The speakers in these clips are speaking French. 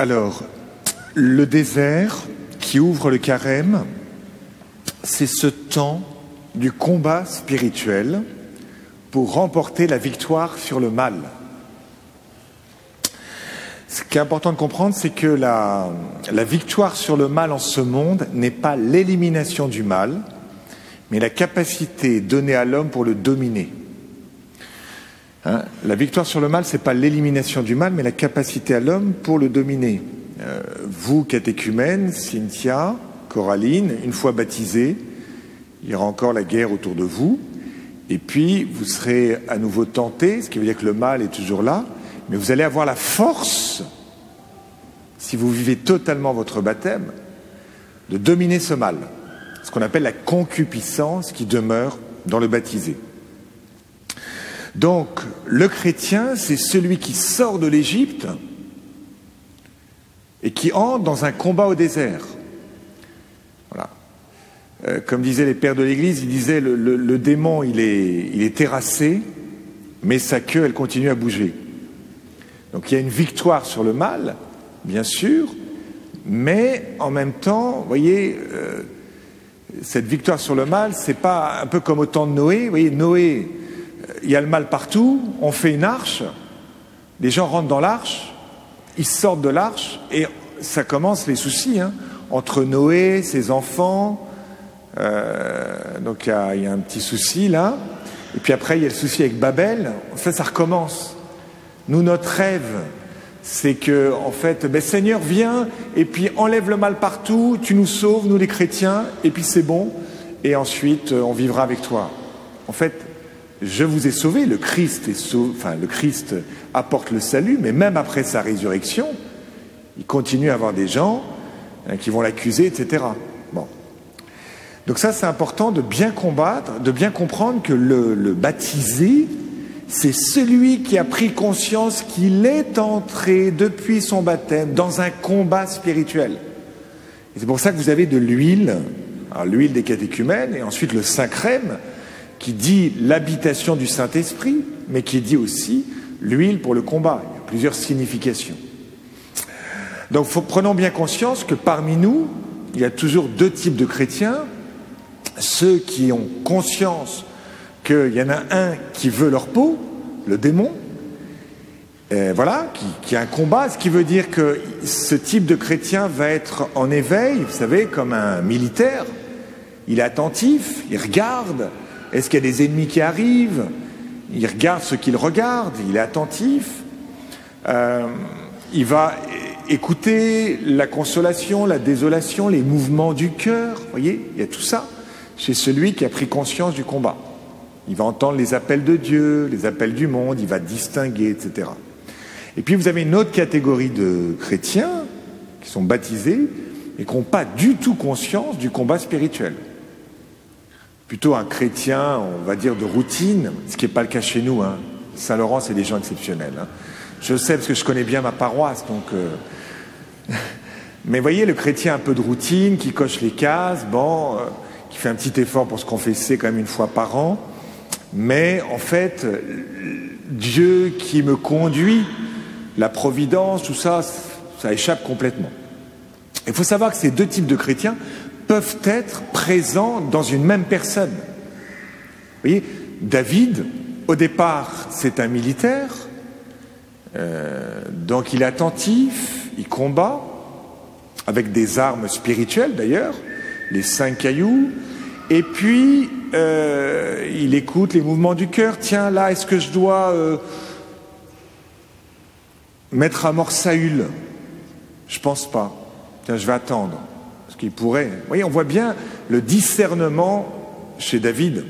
Alors, le désert qui ouvre le carême, c'est ce temps du combat spirituel pour remporter la victoire sur le mal. Ce qui est important de comprendre, c'est que la, la, victoire sur le mal en ce monde n'est pas l'élimination du mal, mais la capacité donnée à l'homme pour le dominer. Hein, la victoire sur le mal, ce n'est pas l'élimination du mal, mais la capacité à l'homme pour le dominer. Euh, vous, catéchumènes, Cynthia, Coraline, une fois baptisés, il y aura encore la guerre autour de vous, et puis vous serez à nouveau tentés, ce qui veut dire que le mal est toujours là, mais vous allez avoir la force, si vous vivez totalement votre baptême, de dominer ce mal, ce qu'on appelle la concupiscence qui demeure dans le baptisé. Donc, le chrétien, c'est celui qui sort de l'Égypte et qui entre dans un combat au désert. Voilà. Euh, comme disaient les pères de l'Église, ils disaient le, démon, il est, il est terrassé, mais sa queue, elle continue à bouger. Donc il y a une victoire sur le mal, bien sûr, mais en même temps, vous voyez, euh, cette victoire sur le mal, c'est pas un peu comme au temps de Noé. Vous voyez, Noé, il y a le mal partout, on fait une arche, les gens rentrent dans l'arche, ils sortent de l'arche et ça commence les soucis hein, entre Noé, ses enfants. Euh, donc il y, a, un petit souci là. Et puis après il y a le souci avec Babel. En fait ça recommence. Nous notre rêve, c'est que en fait, ben, Seigneur viens et puis enlève le mal partout, tu nous sauves nous les chrétiens et puis c'est bon et ensuite on vivra avec toi. En fait, je vous ai sauvé, le Christ, est enfin, le Christ apporte le salut, mais même après sa résurrection, il continue à avoir des gens hein, qui vont l'accuser, etc. Bon. Donc ça, c'est important de bien combattre, de bien comprendre que le, le baptisé, c'est celui qui a pris conscience qu'il est entré depuis son baptême dans un combat spirituel. Et c'est pour ça que vous avez de l'huile, l'huile des catéchumènes, et ensuite le saint crème, qui dit l'habitation du Saint-Esprit, mais qui dit aussi l'huile pour le combat. Il y a plusieurs significations. Donc prenons bien conscience que parmi nous, il y a toujours deux types de chrétiens. Ceux qui ont conscience qu'il y en a un qui veut leur peau, le démon, voilà, qui, qui, a un combat, ce qui veut dire que ce type de chrétien va être en éveil, vous savez, comme un militaire. Il est attentif, il regarde, est-ce qu'il y a des ennemis qui arrivent? Il regarde ce qu'il regarde, il est attentif. Euh, il va écouter la consolation, la désolation, les mouvements du cœur. Vous voyez, il y a tout ça chez celui qui a pris conscience du combat. Il va entendre les appels de Dieu, les appels du monde, il va distinguer, etc. Et puis vous avez une autre catégorie de chrétiens qui sont baptisés et qui n'ont pas du tout conscience du combat spirituel plutôt un chrétien, on va dire, de routine, ce qui n'est pas le cas chez nous. Hein. Saint-Laurent, c'est des gens exceptionnels. Hein. Je sais parce que je connais bien ma paroisse, donc. Euh... Mais voyez, le chrétien un peu de routine, qui coche les cases, bon, euh, qui fait un petit effort pour se confesser quand même une fois par an, mais en fait, Dieu qui me conduit, la providence, tout ça, ça échappe complètement. Il faut savoir que ces deux types de chrétiens peuvent être présents dans une même personne. Vous voyez, David, au départ, c'est un militaire, euh, donc il est attentif, il combat, avec des armes spirituelles d'ailleurs, les cinq cailloux, et puis euh, il écoute les mouvements du cœur. Tiens, là, est-ce que je dois euh, mettre à mort Saül Je pense pas. Tiens, je vais attendre qu'il pourrait. Vous voyez, on voit bien le discernement chez David.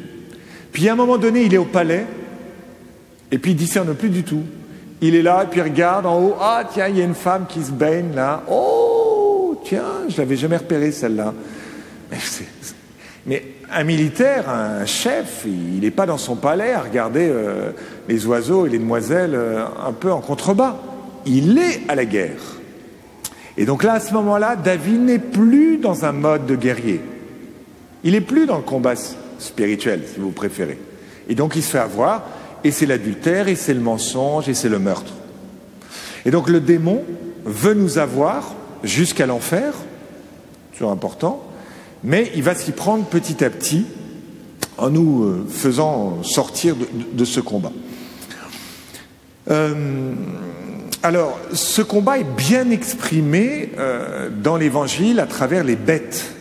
Puis à un moment donné, il est au palais, et puis il discerne plus du tout. Il est là, et puis il regarde en haut, ah tiens, il y a une femme qui se baigne là. Oh, tiens, je l'avais jamais repéré celle-là. Mais, un militaire, un chef, il n'est pas dans son palais à regarder euh, les oiseaux et les demoiselles euh, un peu en contrebas. Il est à la guerre. Et donc là, à ce moment-là, David n'est plus dans un mode de guerrier. Il n'est plus dans le combat spirituel, si vous préférez. Et donc il se fait avoir, et c'est l'adultère, et c'est le mensonge, et c'est le meurtre. Et donc le démon veut nous avoir jusqu'à l'enfer, toujours important, mais il va s'y prendre petit à petit en nous euh, faisant sortir de, ce combat. Euh, alors, ce combat est bien exprimé euh, dans l'Évangile à travers les bêtes.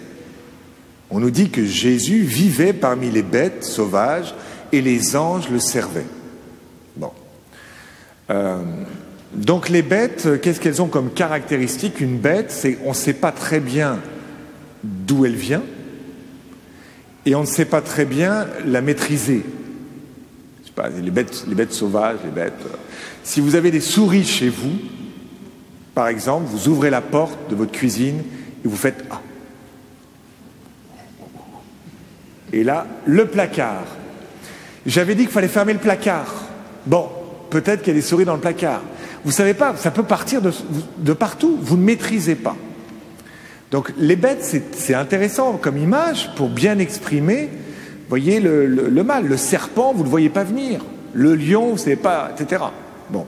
On nous dit que Jésus vivait parmi les bêtes sauvages et les anges le servaient. Bon. donc les bêtes, qu'est-ce qu'elles ont comme caractéristique Une bête, c'est on ne sait pas très bien d'où elle vient, et on ne sait pas très bien la maîtriser. Les, bêtes, sauvages, les bêtes. Euh, si vous avez des souris chez vous, par exemple, vous ouvrez la porte de votre cuisine et vous faites Ah. Et là, le placard. J'avais dit qu'il fallait fermer le placard. Bon, peut-être qu'il y a des souris dans le placard. Vous savez pas, ça peut partir de, de partout. Vous ne maîtrisez pas. Donc les bêtes, c'est intéressant comme image pour bien exprimer, voyez, le, mal. Le serpent, vous ne le voyez pas venir. Le lion, vous ne savez pas, etc. Bon.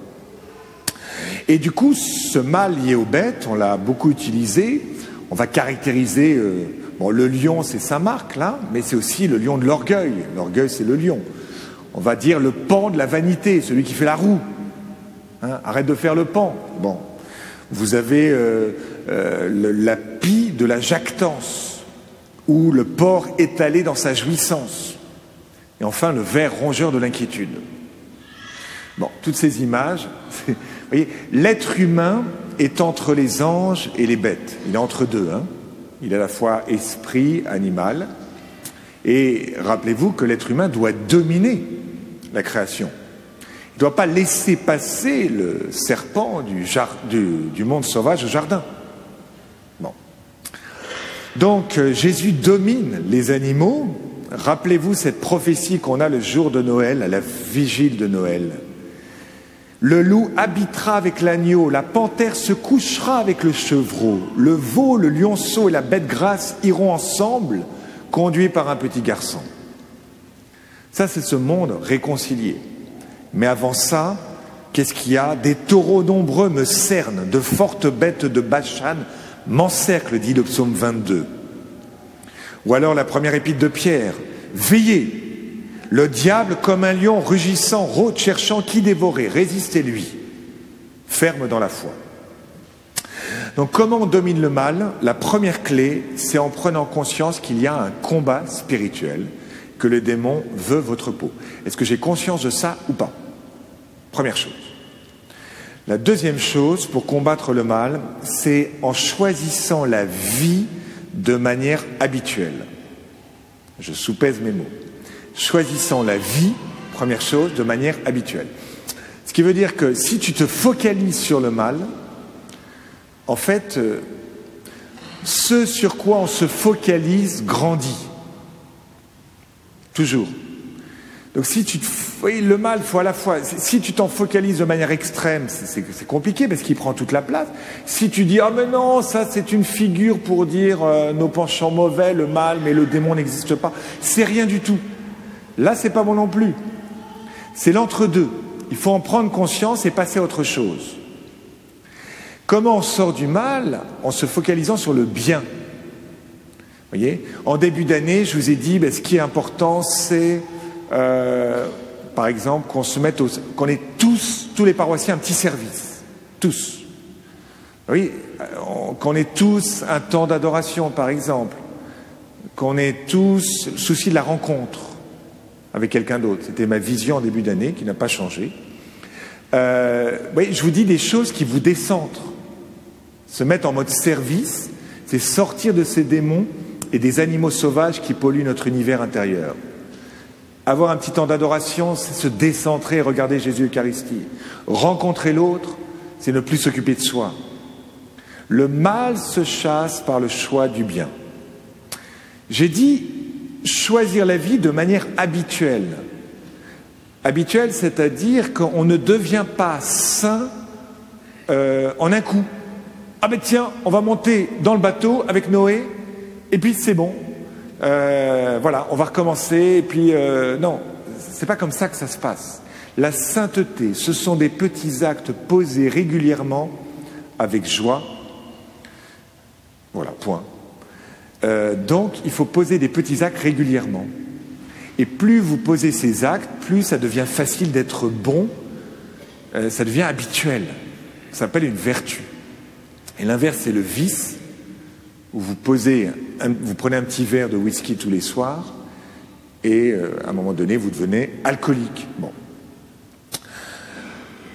Et du coup, ce mal lié aux bêtes, on l'a beaucoup utilisé. On va caractériser, euh, bon, le lion, c'est Saint-Marc, là, mais c'est aussi le lion de l'orgueil. L'orgueil, c'est le lion. On va dire le pan de la vanité, celui qui fait la roue. Hein, arrête de faire le pan. Bon. Vous avez euh, euh, la pie de la jactance, ou le porc étalé dans sa jouissance. Et enfin, le ver rongeur de l'inquiétude. Bon, toutes ces images, vous voyez, l'être humain est entre les anges et les bêtes. Il est entre deux. Hein. Il est à la fois esprit, animal. Et rappelez-vous que l'être humain doit dominer la création. Il ne doit pas laisser passer le serpent du, du monde sauvage au jardin. Donc euh, Jésus domine les animaux. Rappelez-vous cette prophétie qu'on a le jour de Noël, à la vigile de Noël. Le loup habitera avec l'agneau, la panthère se couchera avec le chevreau, le veau, le lionceau et la bête grasse iront ensemble, conduits par un petit garçon. Ça, c'est ce monde réconcilié. Mais avant ça, qu'est-ce qu'il y a? Des taureaux nombreux me cernent, de fortes bêtes de Bachan m'encercle, dit le psaume 22. Ou alors la première épître de Pierre, veillez, le diable comme un lion rugissant, rôde, cherchant qui dévorer, résistez-lui, ferme dans la foi. Donc comment on domine le mal? La première clé, c'est en prenant conscience qu'il y a un combat spirituel, que le démon veut votre peau. Est-ce que j'ai conscience de ça ou pas? Première chose. La deuxième chose pour combattre le mal, c'est en choisissant la vie de manière habituelle. Je soupèse mes mots. Choisissant la vie, première chose, de manière habituelle. Ce qui veut dire que si tu te focalises sur le mal, en fait, euh, ce sur quoi on se focalise grandit. Toujours. Donc si tu oui, le mal, faut à la fois. Si tu t'en focalises de manière extrême, c'est compliqué parce qu'il prend toute la place. Si tu dis ah mais non, ça c'est une figure pour dire euh, nos penchants mauvais, le mal, mais le démon n'existe pas, c'est rien du tout. Là, c'est pas bon non plus. C'est l'entre-deux. Il faut en prendre conscience et passer à autre chose. Comment on sort du mal En se focalisant sur le bien? Vous voyez? En début d'année, je vous ai dit, ben, ce qui est important, c'est euh, par exemple, qu'on se mette, qu'on ait tous, tous les paroissiens, un petit service, tous. Oui, qu'on ait tous un temps d'adoration, par exemple, qu'on ait tous le souci de la rencontre avec quelqu'un d'autre. C'était ma vision en début d'année qui n'a pas changé. Euh, oui, je vous dis des choses qui vous décentrent. Se mettre en mode service, c'est sortir de ces démons et des animaux sauvages qui polluent notre univers intérieur. Avoir un petit temps d'adoration, c'est se décentrer regarder Jésus Eucharistie. Rencontrer l'autre, c'est ne plus s'occuper de soi. Le mal se chasse par le choix du bien. J'ai dit choisir la vie de manière habituelle. Habituelle, c'est-à-dire qu'on ne devient pas saint euh, en un coup. Ah ben tiens, on va monter dans le bateau avec Noé, et puis c'est bon, euh, voilà, on va recommencer, et puis euh, non, c'est pas comme ça que ça se passe. La sainteté, ce sont des petits actes posés régulièrement avec joie. Voilà, point. Euh, donc, il faut poser des petits actes régulièrement. Et plus vous posez ces actes, plus ça devient facile d'être bon, euh, ça devient habituel. Ça s'appelle une vertu. Et l'inverse, c'est le vice, où vous posez, vous prenez un petit verre de whisky tous les soirs, et euh, à un moment donné, vous devenez alcoolique. Bon.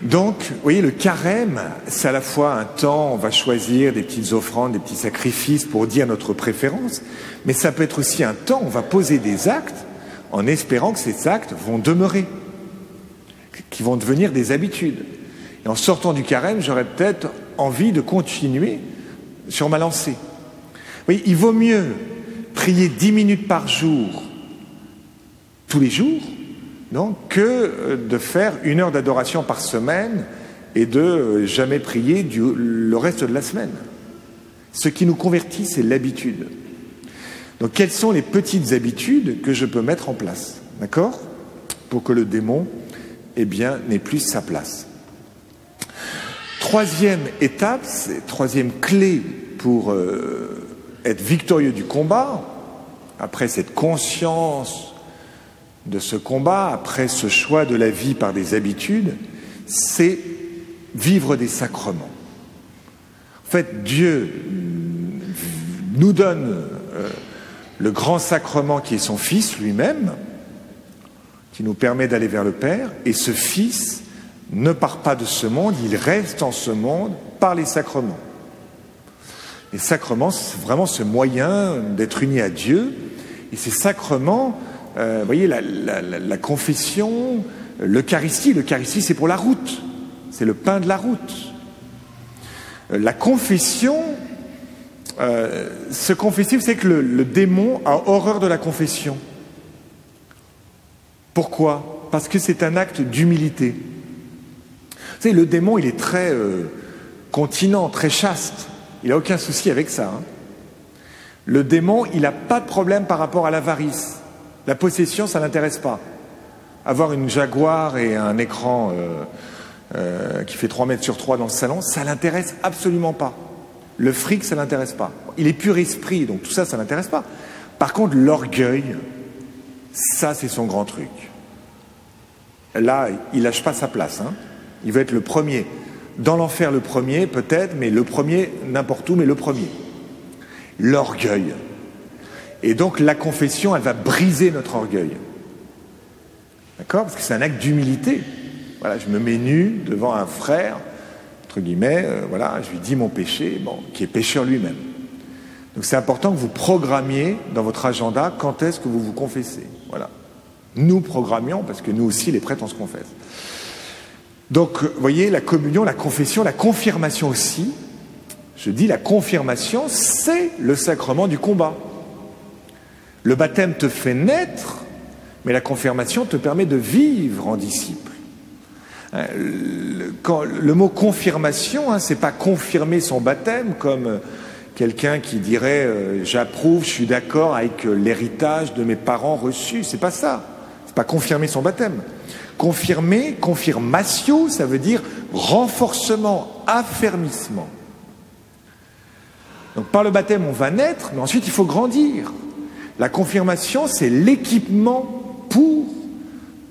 Donc, vous voyez, le carême, c'est à la fois un temps, on va choisir des petites offrandes, des petits sacrifices pour dire notre préférence, mais ça peut être aussi un temps, on va poser des actes en espérant que ces actes vont demeurer, qui vont devenir des habitudes. Et en sortant du carême, j'aurais peut-être envie de continuer sur ma lancée. Oui, il vaut mieux prier dix minutes par jour, tous les jours, que euh, de faire une heure d'adoration par semaine et de euh, jamais prier le reste de la semaine. Ce qui nous convertit, c'est l'habitude. Donc, quelles sont les petites habitudes que je peux mettre en place, d'accord, pour que le démon, eh bien, n'ait plus sa place? Troisième étape, troisième clé pour euh, être victorieux du combat, après cette conscience de ce combat, après ce choix de la vie par des habitudes, c'est vivre des sacrements. En fait, Dieu nous donne euh, le grand sacrement qui est son Fils lui-même, qui nous permet d'aller vers le Père, et ce Fils ne part pas de ce monde, il reste en ce monde par les sacrements. Les sacrements, c'est vraiment ce moyen d'être uni à Dieu, et ces sacrements, euh, vous voyez, la, confession, l'Eucharistie, l'Eucharistie c'est pour la route, c'est le pain de la route. Euh, la confession, euh, se confesser, c'est que le, démon a horreur de la confession. Pourquoi? Parce que c'est un acte d'humilité. Vous savez, le démon, il est très continent, très chaste. Il n'a aucun souci avec ça. Hein. Le démon, il n'a pas de problème par rapport à l'avarice. La possession, ça l'intéresse pas. Avoir une Jaguar et un écran euh, euh, qui fait 3 mètres sur 3 dans le salon, ça l'intéresse absolument pas. Le fric, ça l'intéresse pas. Il est pur esprit, donc tout ça, ça l'intéresse pas. Par contre, l'orgueil, ça, c'est son grand truc. Là, il lâche pas sa place. Hein. Il veut être le premier. Dans l'enfer, le premier, peut-être, mais le premier, n'importe où, mais le premier. L'orgueil. Et donc la confession, elle va briser notre orgueil. D'accord? Parce que c'est un acte d'humilité. Voilà, je me mets nu devant un frère, entre guillemets, euh, voilà, je lui dis mon péché, bon, qui est pécheur lui-même. Donc c'est important que vous programmiez dans votre agenda quand est-ce que vous vous confessez. Voilà. Nous programmions, parce que nous aussi, les prêtres, on se confesse. Donc, vous voyez, la communion, la confession, la confirmation aussi. Je dis la confirmation, c'est le sacrement du combat. Le baptême te fait naître, mais la confirmation te permet de vivre en disciple. Hein, le, mot confirmation, hein, c'est pas confirmer son baptême comme quelqu'un qui dirait euh, j'approuve, je suis d'accord avec euh, l'héritage de mes parents reçus. C'est pas ça. Pas confirmer son baptême. Confirmer, confirmatio, ça veut dire renforcement, affermissement. Donc par le baptême, on va naître, mais ensuite il faut grandir. La confirmation, c'est l'équipement pour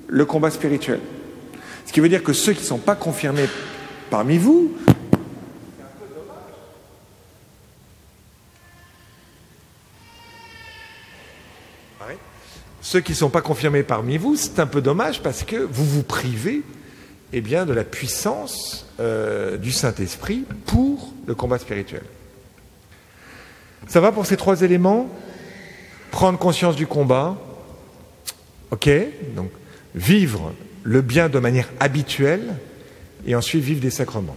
le combat spirituel. Ce qui veut dire que ceux qui ne sont pas confirmés parmi vous, Ceux qui ne sont pas confirmés parmi vous, c'est un peu dommage parce que vous vous privez eh bien, de la puissance euh, du Saint-Esprit pour le combat spirituel. Ça va pour ces trois éléments? Prendre conscience du combat, ok, donc vivre le bien de manière habituelle et ensuite vivre des sacrements.